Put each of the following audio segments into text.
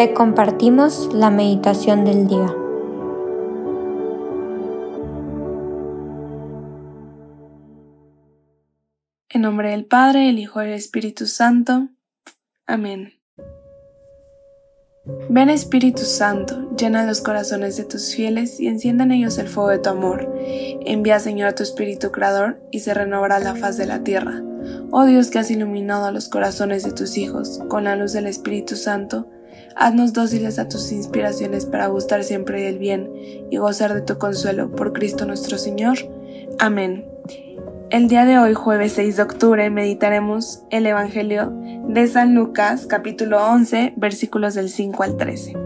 te compartimos la meditación del día. En nombre del Padre, el Hijo y el Espíritu Santo. Amén. Ven Espíritu Santo, llena los corazones de tus fieles y enciende en ellos el fuego de tu amor. Envía Señor a tu Espíritu Creador y se renovará la faz de la tierra. Oh Dios que has iluminado los corazones de tus hijos con la luz del Espíritu Santo, haznos dóciles a tus inspiraciones para gustar siempre del bien y gozar de tu consuelo por Cristo nuestro Señor. Amén. El día de hoy, jueves 6 de octubre, meditaremos el Evangelio de San Lucas, capítulo 11, versículos del 5 al 13.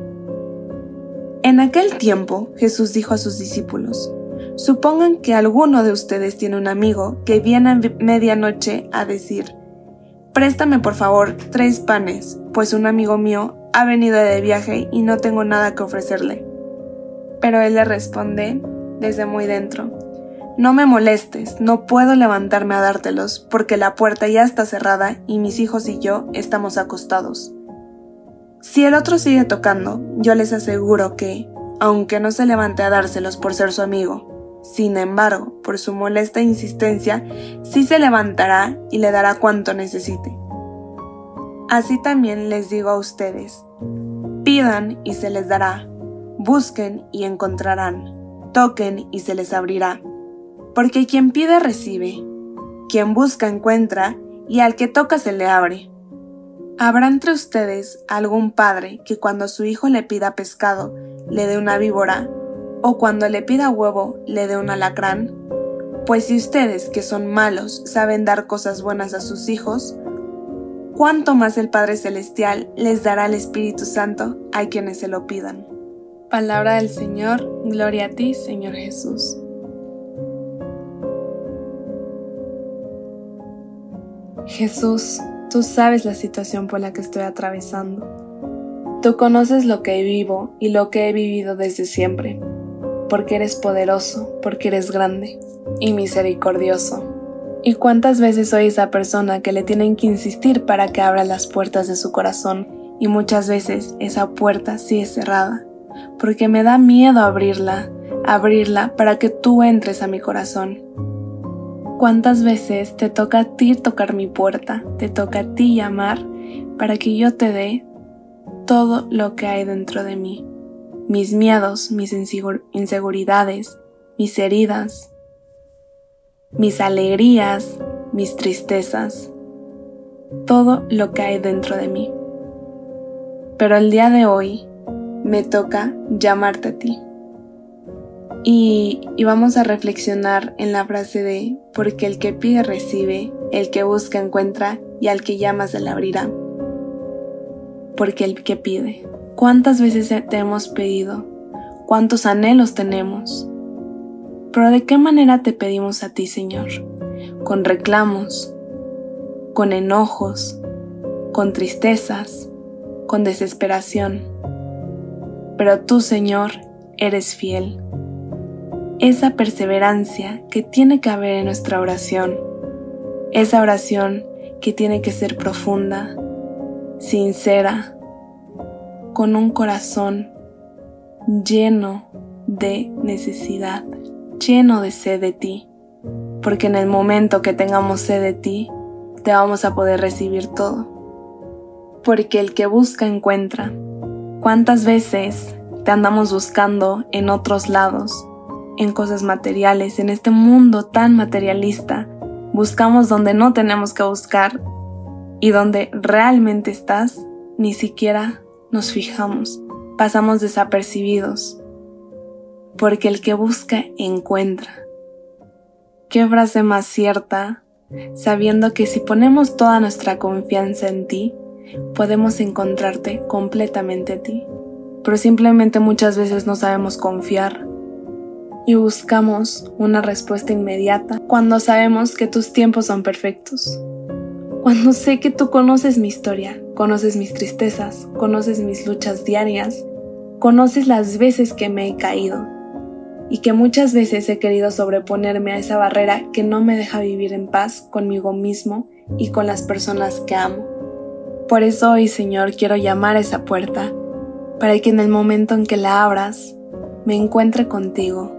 En aquel tiempo, Jesús dijo a sus discípulos, Supongan que alguno de ustedes tiene un amigo que viene a medianoche a decir, Préstame por favor tres panes, pues un amigo mío ha venido de viaje y no tengo nada que ofrecerle. Pero él le responde desde muy dentro, no me molestes, no puedo levantarme a dártelos, porque la puerta ya está cerrada y mis hijos y yo estamos acostados. Si el otro sigue tocando, yo les aseguro que, aunque no se levante a dárselos por ser su amigo, sin embargo, por su molesta insistencia, sí se levantará y le dará cuanto necesite. Así también les digo a ustedes, pidan y se les dará, busquen y encontrarán, toquen y se les abrirá porque quien pide recibe, quien busca encuentra, y al que toca se le abre. ¿Habrá entre ustedes algún padre que cuando su hijo le pida pescado le dé una víbora, o cuando le pida huevo le dé un alacrán? Pues si ustedes, que son malos, saben dar cosas buenas a sus hijos, ¿cuánto más el Padre Celestial les dará el Espíritu Santo a quienes se lo pidan? Palabra del Señor, gloria a ti, Señor Jesús. Jesús, tú sabes la situación por la que estoy atravesando. Tú conoces lo que vivo y lo que he vivido desde siempre, porque eres poderoso, porque eres grande y misericordioso. ¿Y cuántas veces soy esa persona que le tienen que insistir para que abra las puertas de su corazón? Y muchas veces esa puerta sigue cerrada, porque me da miedo abrirla, abrirla para que tú entres a mi corazón. ¿Cuántas veces te toca a ti tocar mi puerta? Te toca a ti llamar para que yo te dé todo lo que hay dentro de mí. Mis miedos, mis inseguridades, mis heridas, mis alegrías, mis tristezas, todo lo que hay dentro de mí. Pero el día de hoy me toca llamarte a ti. Y, vamos a reflexionar en la frase de, porque el que pide recibe, el que busca encuentra y al que llama se le abrirá. Porque el que pide. ¿Cuántas veces te hemos pedido? ¿Cuántos anhelos tenemos? Pero ¿de qué manera te pedimos a ti, Señor? Con reclamos, con enojos, con tristezas, con desesperación. Pero tú, Señor, eres fiel. Esa perseverancia que tiene que haber en nuestra oración, esa oración que tiene que ser profunda, sincera, con un corazón lleno de necesidad, lleno de sed de ti, porque en el momento que tengamos sed de ti, te vamos a poder recibir todo. Porque el que busca encuentra. ¿Cuántas veces te andamos buscando en otros lados en cosas materiales, en este mundo tan materialista. Buscamos donde no tenemos que buscar y donde realmente estás, ni siquiera nos fijamos, pasamos desapercibidos, porque el que busca encuentra. ¿Qué frase más cierta, sabiendo que si ponemos toda nuestra confianza en ti, podemos encontrarte completamente a ti? Pero simplemente muchas veces no sabemos confiar y buscamos una respuesta inmediata cuando sabemos que tus tiempos son perfectos. Cuando sé que tú conoces mi historia, conoces mis tristezas, conoces mis luchas diarias, conoces las veces que me he caído y que muchas veces he querido sobreponerme a esa barrera que no me deja vivir en paz conmigo mismo y con las personas que amo. Por eso hoy, Señor, quiero llamar a esa puerta para que en el momento en que la abras me encuentre contigo,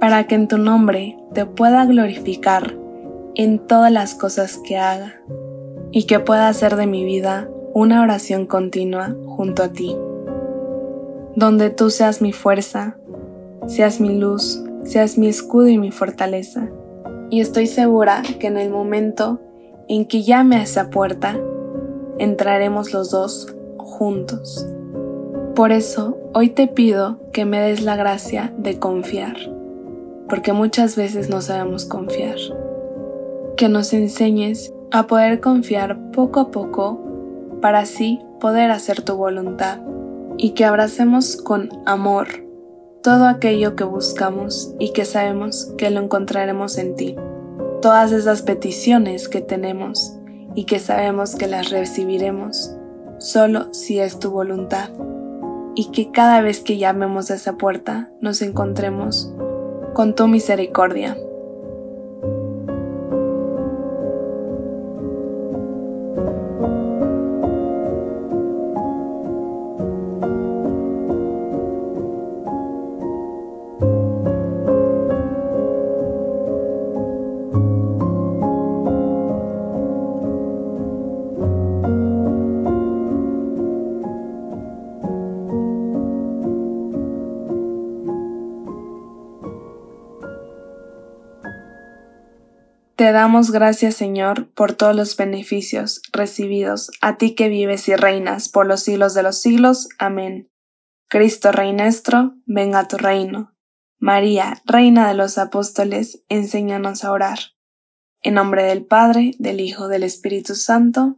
para que en tu nombre te pueda glorificar en todas las cosas que haga y que pueda hacer de mi vida una oración continua junto a ti, donde tú seas mi fuerza, seas mi luz, seas mi escudo y mi fortaleza. Y estoy segura que en el momento en que llame a esa puerta, entraremos los dos juntos. Por eso hoy te pido que me des la gracia de confiar, porque muchas veces no sabemos confiar. Que nos enseñes a poder confiar poco a poco para así poder hacer tu voluntad y que abracemos con amor todo aquello que buscamos y que sabemos que lo encontraremos en ti. Todas esas peticiones que tenemos y que sabemos que las recibiremos solo si es tu voluntad. Y que cada vez que llamemos a esa puerta nos encontremos con tu misericordia. Te damos gracias, Señor, por todos los beneficios recibidos, a ti que vives y reinas por los siglos de los siglos. Amén. Cristo Rey nuestro, venga a tu reino. María, Reina de los Apóstoles, enséñanos a orar. En nombre del Padre, del Hijo, del Espíritu Santo.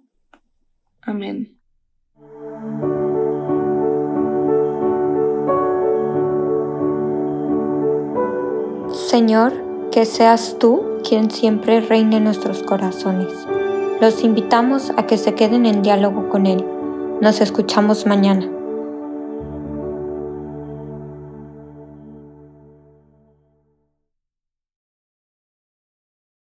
Amén. Señor, que seas tú quien siempre reine en nuestros corazones. Los invitamos a que se queden en diálogo con Él. Nos escuchamos mañana.